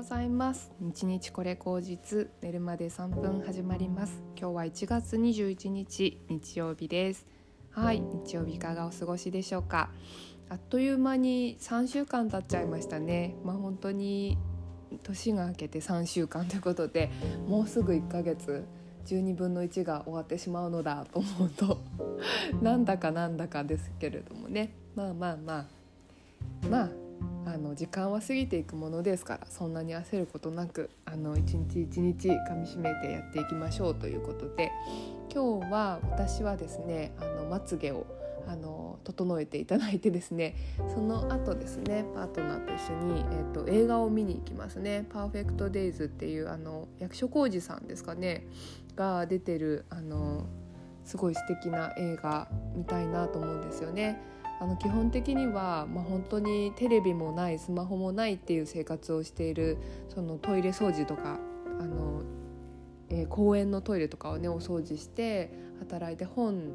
ございます。日日これ口実寝るまで3分始まります。今日は1月21日日曜日です。はい日曜日いかがお過ごしでしょうか。あっという間に3週間経っちゃいましたね。まあ本当に年が明けて3週間ということでもうすぐ1ヶ月12分の1が終わってしまうのだと思うと なんだかなんだかですけれどもね。まあまあまあ。まああの時間は過ぎていくものですからそんなに焦ることなくあの一日一日かみしめてやっていきましょうということで今日は私はですねあのまつげをあの整えていただいてですねその後ですねパートナーと一緒に、えーと、映画を見に行きますね「パーフェクト・デイズ」っていうあの役所広司さんですかねが出てるあのすごい素敵な映画見たいなと思うんですよね。あの基本的には、まあ、本当にテレビもないスマホもないっていう生活をしているそのトイレ掃除とかあの、えー、公園のトイレとかをねお掃除して働いて本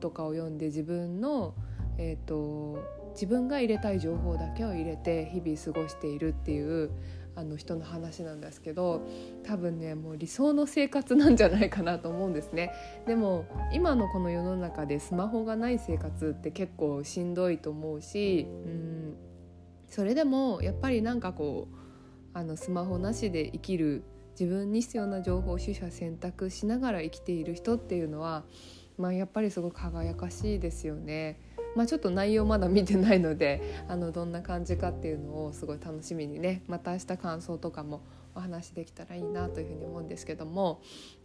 とかを読んで自分の、えーと自分が入れたい情報だけを入れて日々過ごしているっていうあの人の話なんですけど多分ねもう理想の生活なんじゃないかなと思うんですねでも今のこの世の中でスマホがない生活って結構しんどいと思うしうんそれでもやっぱりなんかこうあのスマホなしで生きる自分に必要な情報を取捨選択しながら生きている人っていうのは、まあ、やっぱりすごく輝かしいですよね。まあ、ちょっと内容まだ見てないので あのどんな感じかっていうのをすごい楽しみにねまた明日感想とかもお話できたらいいなというふうに思うんですけども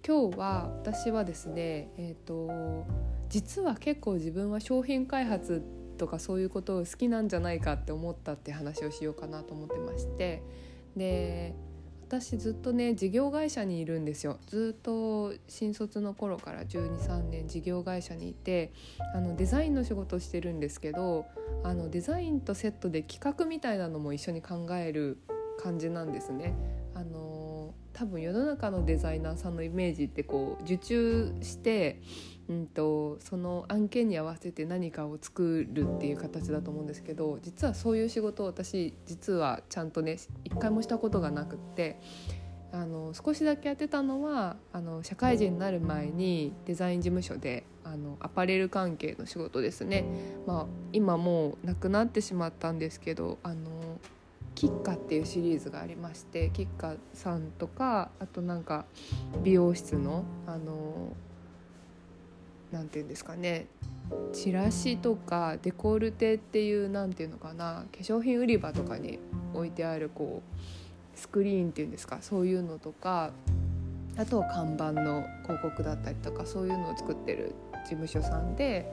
今日は私はですね、えーと、実は結構自分は商品開発とかそういうことを好きなんじゃないかって思ったって話をしようかなと思ってましてで私ずっとね事業会社にいるんですよずっと新卒の頃から123年事業会社にいてあのデザインの仕事をしてるんですけどあのデザインとセットで企画みたいなのも一緒に考える感じなんですね。あの多分世の中のデザイナーさんのイメージってこう受注してうんと、その案件に合わせて何かを作るっていう形だと思うんですけど実はそういう仕事を私実はちゃんとね一回もしたことがなくってあの少しだけやってたのはあの社会人になる前にデザイン事務所であのアパレル関係の仕事ですね、まあ、今もうなくなってしまったんですけどあのキッカっていうシリーズがありましてキッカさんとかあとなんか美容室のあの何て言うんですかねチラシとかデコルテっていう何て言うのかな化粧品売り場とかに置いてあるこうスクリーンっていうんですかそういうのとかあとは看板の広告だったりとかそういうのを作ってる事務所さんで、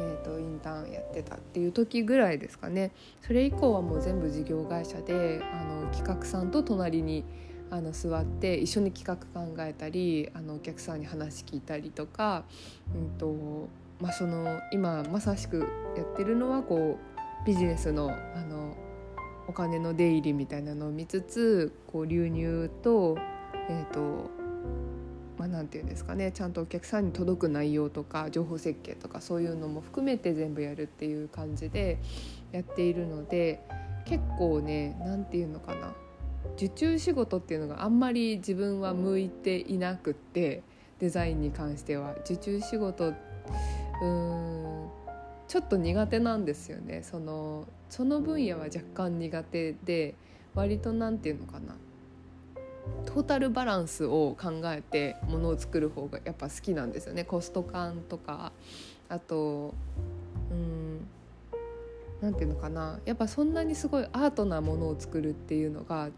えーと、インターンやってたっていう時ぐらいですかね。それ以降はもう全部事業会社であの企画さんと隣にあの座って一緒に企画考えたりあのお客さんに話聞いたりとか、うんとまあ、その今まさしくやってるのはこうビジネスのあのお金の出入りみたいなのを見つつこう流入と,、えーとまあ、なんて言うんですかねちゃんとお客さんに届く内容とか情報設計とかそういうのも含めて全部やるっていう感じでやっているので結構ね何て言うのかな受注仕事っていうのがあんまり自分は向いていなくってデザインに関しては。受注仕事うんちょっと苦手なんですよね。そのその分野は若干苦手で割と何て言うのかなトータルバランスを考えてものを作る方がやっぱ好きなんですよね。コスト感とか。あとうん何て言うのかな。やっぱそんなにすごいアートなものを作るっていうのが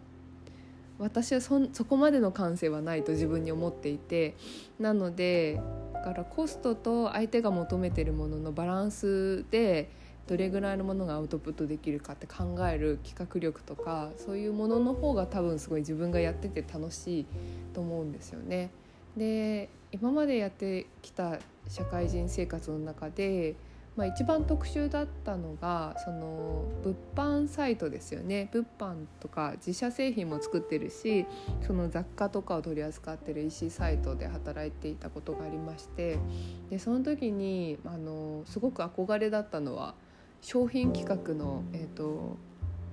私はそそこまでの感性はないと自分に思っていて。なのでだからコストと相手が求めてるもののバランスでどれぐらいのものがアウトプットできるかって考える企画力とかそういうものの方が多分すごい自分がやってて楽しいと思うんですよね。で今までやってきた社会人生活の中でまあ、一番特殊だったのがその物販サイトですよね物販とか自社製品も作ってるしその雑貨とかを取り扱ってる EC サイトで働いていたことがありましてでその時にあのすごく憧れだったのは商品企画の、えーと、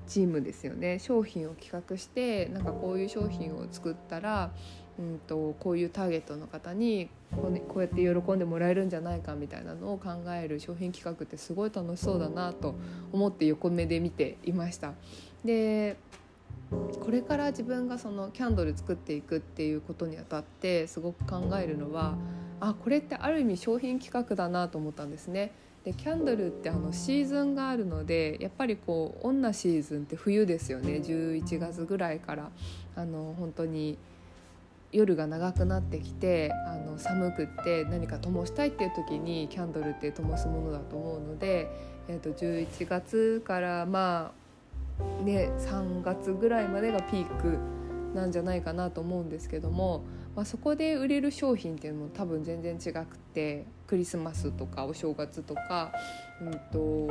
チームですよね商品を企画してなんかこういう商品を作ったら、うんと、こういうターゲットの方にこう,、ね、こうやって喜んでもらえるんじゃないかみたいなのを考える商品企画ってすごい楽しそうだなと思って横目で見ていました。でこれから自分がそのキャンドル作っていくっていうことにあたってすごく考えるのはあこれってある意味商品企画だなと思ったんですね。でキャンドルってあのシーズンがあるのでやっぱりこう女シーズンって冬ですよね11月ぐらいからあの本当に夜が長くなってきてあの寒くって何か灯したいっていう時にキャンドルって灯すものだと思うので、えー、と11月からまあね3月ぐらいまでがピークなんじゃないかなと思うんですけどもまあ、そこで売れる商品っていうのも多分全然違くてクリスマスとかお正月とか、うんと、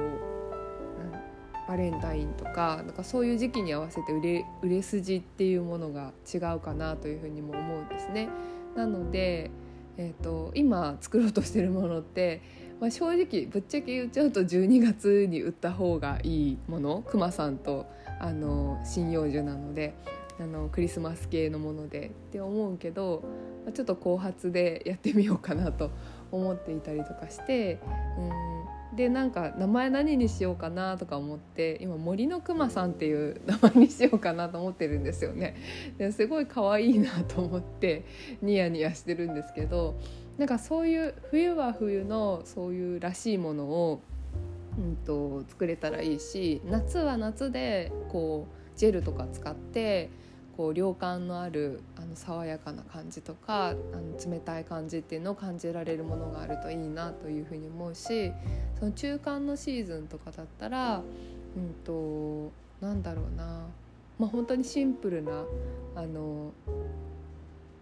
バレンタインとかなんかそういう時期に合わせて売れ売れ筋っていうものが違うかなというふうにも思うんですね。なので、えーと、今作ろうとしてるものって、まあ、正直ぶっちゃけ言っちゃうと12月に売った方がいいものくまさんとあの針葉樹なのであのクリスマス系のものでって思うけどちょっと後発でやってみようかなと思っていたりとかしてうんでなんか名前何にしようかなとか思って今森のくまさんっていう名前にしようかなと思ってるんですよね。ですごい可愛いなと思ってニヤニヤしてるんですけどなんかそういう冬は冬のそういうらしいものを、うんと、作れたらいいし夏は夏でこうジェルとか使ってこう涼感のあるあの爽やかな感じとかあの冷たい感じっていうのを感じられるものがあるといいなというふうに思うしその中間のシーズンとかだったら、うんと、なんだろうな、まあ、本当にシンプルなあの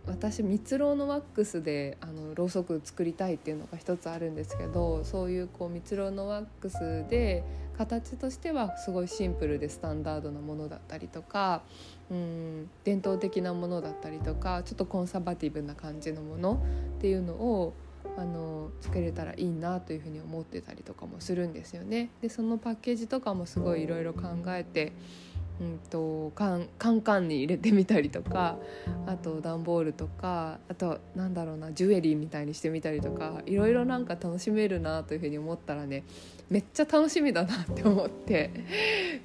私蜜ろのワックスであのろうそく作りたいっていうのが一つあるんですけどそういうこう蜜ろうのワックスで形としてはすごいシンプルでスタンダードなものだったりとかうん伝統的なものだったりとかちょっとコンサバティブな感じのものっていうのをあの作れたらいいなというふうに思ってたりとかもするんですよね。でそのパッケージとかもすごいいろいろ考えてうんと、カンカンカンに入れてみたりとかあと段ボールとかあとなんだろうなジュエリーみたいにしてみたりとかいろいろなんか楽しめるなというふうに思ったらねめっちゃ楽しみだなって思って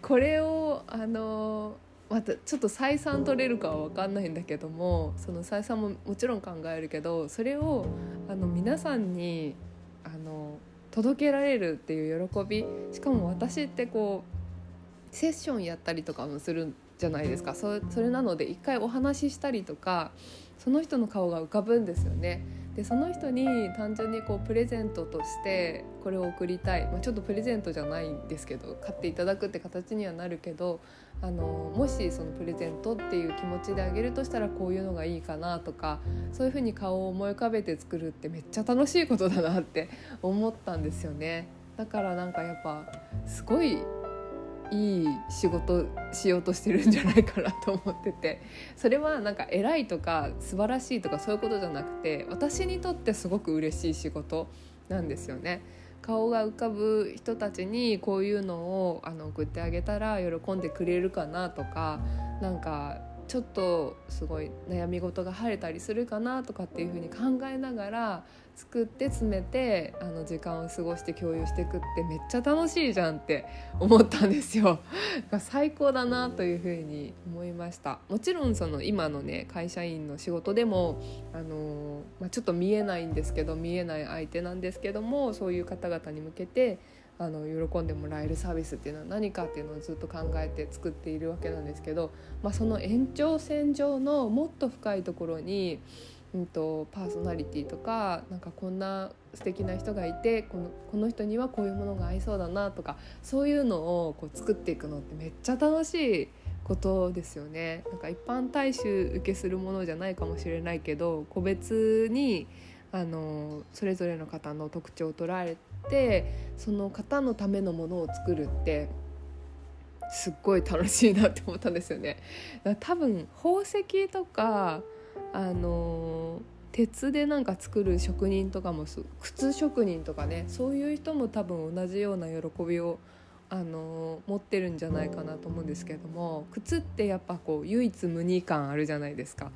これをあのまたちょっと採算取れるかは分かんないんだけどもその採算ももちろん考えるけどそれをあの皆さんにあの届けられるっていう喜びしかも私ってこうセッションやったりとかもするじゃないですかそそれなので一回お話ししたりとかその人の顔が浮かぶんですよね。でその人に単純にこうプレゼントとしてこれを送りたい、まあ、ちょっとプレゼントじゃないんですけど買っていただくって形にはなるけどあのもしそのプレゼントっていう気持ちであげるとしたらこういうのがいいかなとかそういうふうに顔を思い浮かべて作るってめっちゃ楽しいことだなって思ったんですよね。だからなんかやっぱすごいいい仕事しようとしてるんじゃないかなと思っててそれはなんか偉いとか素晴らしいとかそういうことじゃなくて私にとってすごく嬉しい仕事なんですよね。顔が浮かぶ人たちにこういうのをあの送ってあげたら喜んでくれるかなとかなんかちょっとすごい悩み事が晴れたりするかなとかっていうふうに考えながら作って詰めてあの時間を過ごして共有していくってめっちゃ楽しいじゃんって思ったんですよ。最高だなというふうに思いましたもちろんその今のね会社員の仕事でもあの、まあ、ちょっと見えないんですけど見えない相手なんですけどもそういう方々に向けてあの喜んでもらえるサービスっていうのは何かっていうのをずっと考えて作っているわけなんですけど、まあ、その延長線上のもっと深いところに、うんと、パーソナリティとかなんかこんな素敵な人がいてこのこの人にはこういうものが合いそうだなとかそういうのをこう作っていくのってめっちゃ楽しいことですよね。なんか一般大衆受けするものじゃないかもしれないけど個別にあのそれぞれの方の特徴を捉えてその方のためのものを作るってすっごい楽しいなって思ったんですよね。多分宝石とかあの鉄でなんか作る職人とかも靴職人とかねそういう人も多分同じような喜びをあの持ってるんじゃないかなと思うんですけども靴ってやっぱこう唯一無二感あるじゃないですか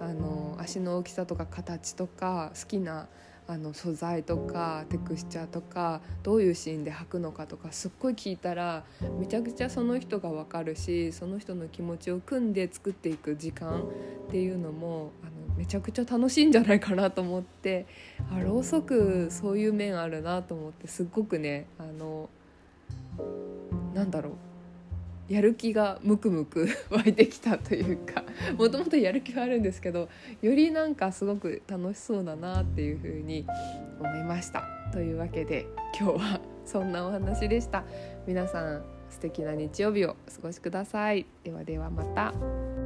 あの足の大きさとか形とか好きなあの素材とかテクスチャーとかどういうシーンで履くのかとかすっごい聞いたらめちゃくちゃその人が分かるしその人の気持ちを組んで作っていく時間っていうのもあのめちゃくちゃ楽しいんじゃないかなと思ってあろうそくそういう面あるなと思ってすっごくねあのなんだろうやる気がムクムク 湧いてきたというかもともとやる気はあるんですけどよりなんかすごく楽しそうだなっていうふうに思いました。というわけで今日はそんなお話でした。皆さん素敵な日曜日をお過ごしください。ではではまた。